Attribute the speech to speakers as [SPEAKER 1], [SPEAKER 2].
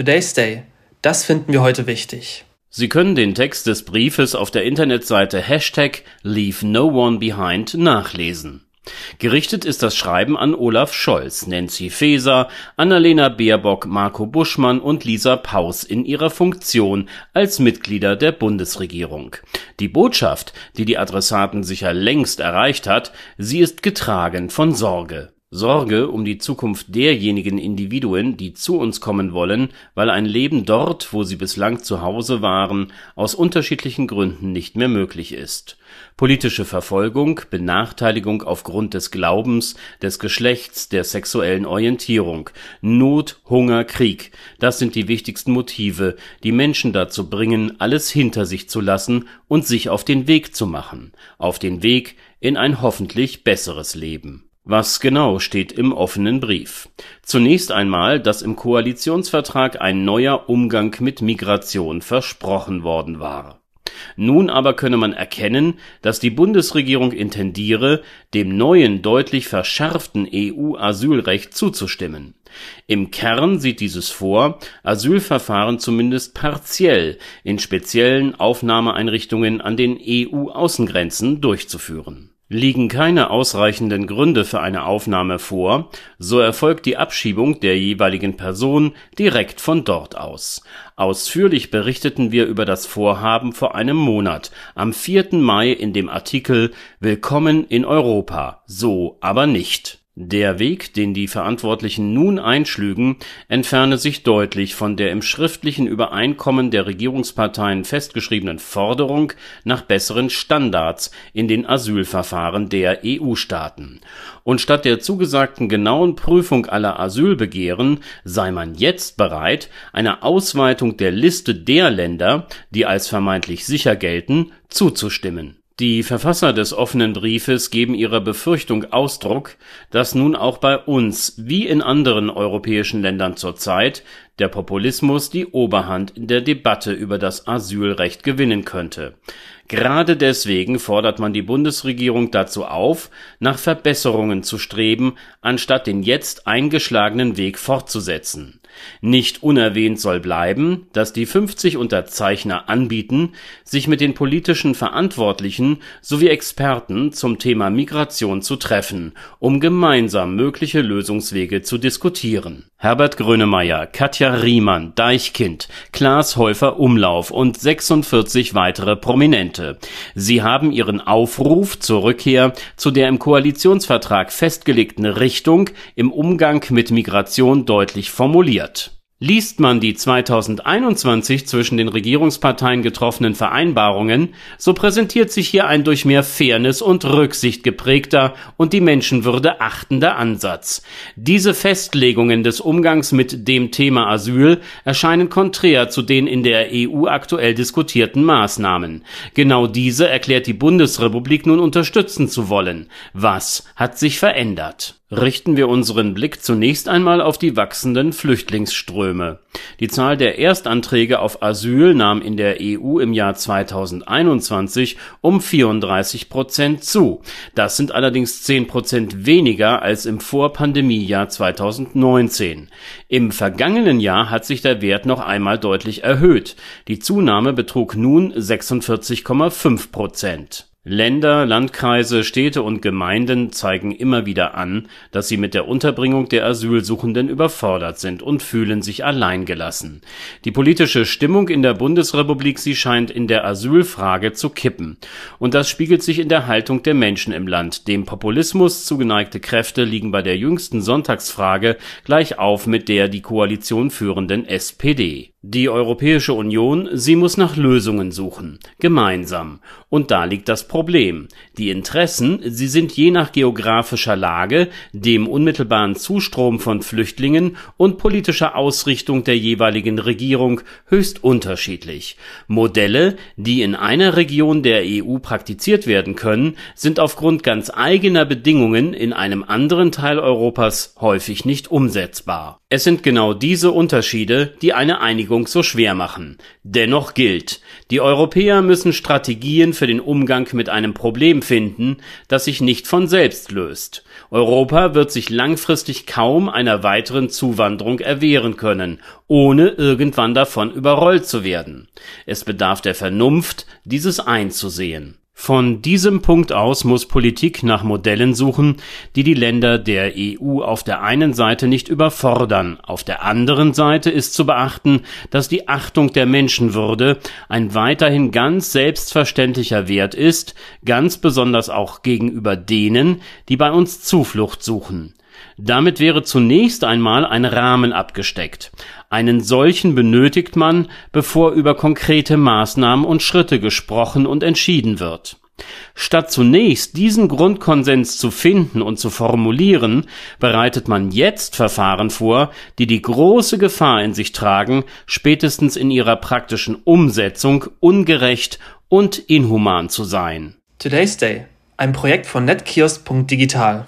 [SPEAKER 1] Today's Day. Das finden wir heute wichtig.
[SPEAKER 2] Sie können den Text des Briefes auf der Internetseite Hashtag Leave No One Behind nachlesen. Gerichtet ist das Schreiben an Olaf Scholz, Nancy Faeser, Annalena Baerbock, Marco Buschmann und Lisa Paus in ihrer Funktion als Mitglieder der Bundesregierung. Die Botschaft, die die Adressaten sicher längst erreicht hat, sie ist getragen von Sorge. Sorge um die Zukunft derjenigen Individuen, die zu uns kommen wollen, weil ein Leben dort, wo sie bislang zu Hause waren, aus unterschiedlichen Gründen nicht mehr möglich ist. Politische Verfolgung, Benachteiligung aufgrund des Glaubens, des Geschlechts, der sexuellen Orientierung, Not, Hunger, Krieg, das sind die wichtigsten Motive, die Menschen dazu bringen, alles hinter sich zu lassen und sich auf den Weg zu machen, auf den Weg in ein hoffentlich besseres Leben was genau steht im offenen Brief? Zunächst einmal, dass im Koalitionsvertrag ein neuer Umgang mit Migration versprochen worden war. Nun aber könne man erkennen, dass die Bundesregierung intendiere, dem neuen deutlich verschärften EU-Asylrecht zuzustimmen. Im Kern sieht dieses vor, Asylverfahren zumindest partiell in speziellen Aufnahmeeinrichtungen an den EU-Außengrenzen durchzuführen Liegen keine ausreichenden Gründe für eine Aufnahme vor, so erfolgt die Abschiebung der jeweiligen Person direkt von dort aus. Ausführlich berichteten wir über das Vorhaben vor einem Monat, am 4. Mai in dem Artikel Willkommen in Europa, so aber nicht der Weg, den die Verantwortlichen nun einschlügen, entferne sich deutlich von der im schriftlichen Übereinkommen der Regierungsparteien festgeschriebenen Forderung nach besseren Standards in den Asylverfahren der EU-Staaten. Und statt der zugesagten genauen Prüfung aller Asylbegehren sei man jetzt bereit, einer Ausweitung der Liste der Länder, die als vermeintlich sicher gelten, zuzustimmen die Verfasser des offenen Briefes geben ihrer Befürchtung Ausdruck, dass nun auch bei uns wie in anderen europäischen Ländern zurzeit der Populismus die Oberhand in der Debatte über das Asylrecht gewinnen könnte. Gerade deswegen fordert man die Bundesregierung dazu auf, nach Verbesserungen zu streben, anstatt den jetzt eingeschlagenen Weg fortzusetzen nicht unerwähnt soll bleiben, dass die 50 Unterzeichner anbieten, sich mit den politischen Verantwortlichen sowie Experten zum Thema Migration zu treffen, um gemeinsam mögliche Lösungswege zu diskutieren. Herbert Grönemeyer, Katja Riemann, Deichkind, Klaas Häufer Umlauf und 46 weitere Prominente. Sie haben ihren Aufruf zur Rückkehr zu der im Koalitionsvertrag festgelegten Richtung im Umgang mit Migration deutlich formuliert Liest man die 2021 zwischen den Regierungsparteien getroffenen Vereinbarungen, so präsentiert sich hier ein durch mehr Fairness und Rücksicht geprägter und die Menschenwürde achtender Ansatz. Diese Festlegungen des Umgangs mit dem Thema Asyl erscheinen konträr zu den in der EU aktuell diskutierten Maßnahmen. Genau diese erklärt die Bundesrepublik nun unterstützen zu wollen. Was hat sich verändert? Richten wir unseren Blick zunächst einmal auf die wachsenden Flüchtlingsströme. Die Zahl der Erstanträge auf Asyl nahm in der EU im Jahr 2021 um 34 Prozent zu. Das sind allerdings 10 Prozent weniger als im Vorpandemiejahr 2019. Im vergangenen Jahr hat sich der Wert noch einmal deutlich erhöht. Die Zunahme betrug nun 46,5 Prozent Länder, Landkreise, Städte und Gemeinden zeigen immer wieder an, dass sie mit der Unterbringung der Asylsuchenden überfordert sind und fühlen sich alleingelassen. Die politische Stimmung in der Bundesrepublik, sie scheint in der Asylfrage zu kippen. Und das spiegelt sich in der Haltung der Menschen im Land. Dem Populismus zugeneigte Kräfte liegen bei der jüngsten Sonntagsfrage gleich auf mit der die Koalition führenden SPD. Die Europäische Union, sie muss nach Lösungen suchen, gemeinsam. Und da liegt das Problem. Die Interessen, sie sind je nach geografischer Lage, dem unmittelbaren Zustrom von Flüchtlingen und politischer Ausrichtung der jeweiligen Regierung höchst unterschiedlich. Modelle, die in einer Region der EU praktiziert werden können, sind aufgrund ganz eigener Bedingungen in einem anderen Teil Europas häufig nicht umsetzbar. Es sind genau diese Unterschiede, die eine Einigung Einigung so schwer machen. Dennoch gilt, die Europäer müssen Strategien für den Umgang mit einem Problem finden, das sich nicht von selbst löst. Europa wird sich langfristig kaum einer weiteren Zuwanderung erwehren können, ohne irgendwann davon überrollt zu werden. Es bedarf der Vernunft, dieses einzusehen von diesem Punkt aus muss Politik nach Modellen suchen, die die Länder der EU auf der einen Seite nicht überfordern, auf der anderen Seite ist zu beachten, dass die Achtung der Menschenwürde ein weiterhin ganz selbstverständlicher Wert ist, ganz besonders auch gegenüber denen, die bei uns Zuflucht suchen. Damit wäre zunächst einmal ein Rahmen abgesteckt. Einen solchen benötigt man, bevor über konkrete Maßnahmen und Schritte gesprochen und entschieden wird. Statt zunächst diesen Grundkonsens zu finden und zu formulieren, bereitet man jetzt Verfahren vor, die die große Gefahr in sich tragen, spätestens in ihrer praktischen Umsetzung ungerecht und inhuman zu sein.
[SPEAKER 1] Today's Day, ein Projekt von netkiosk.digital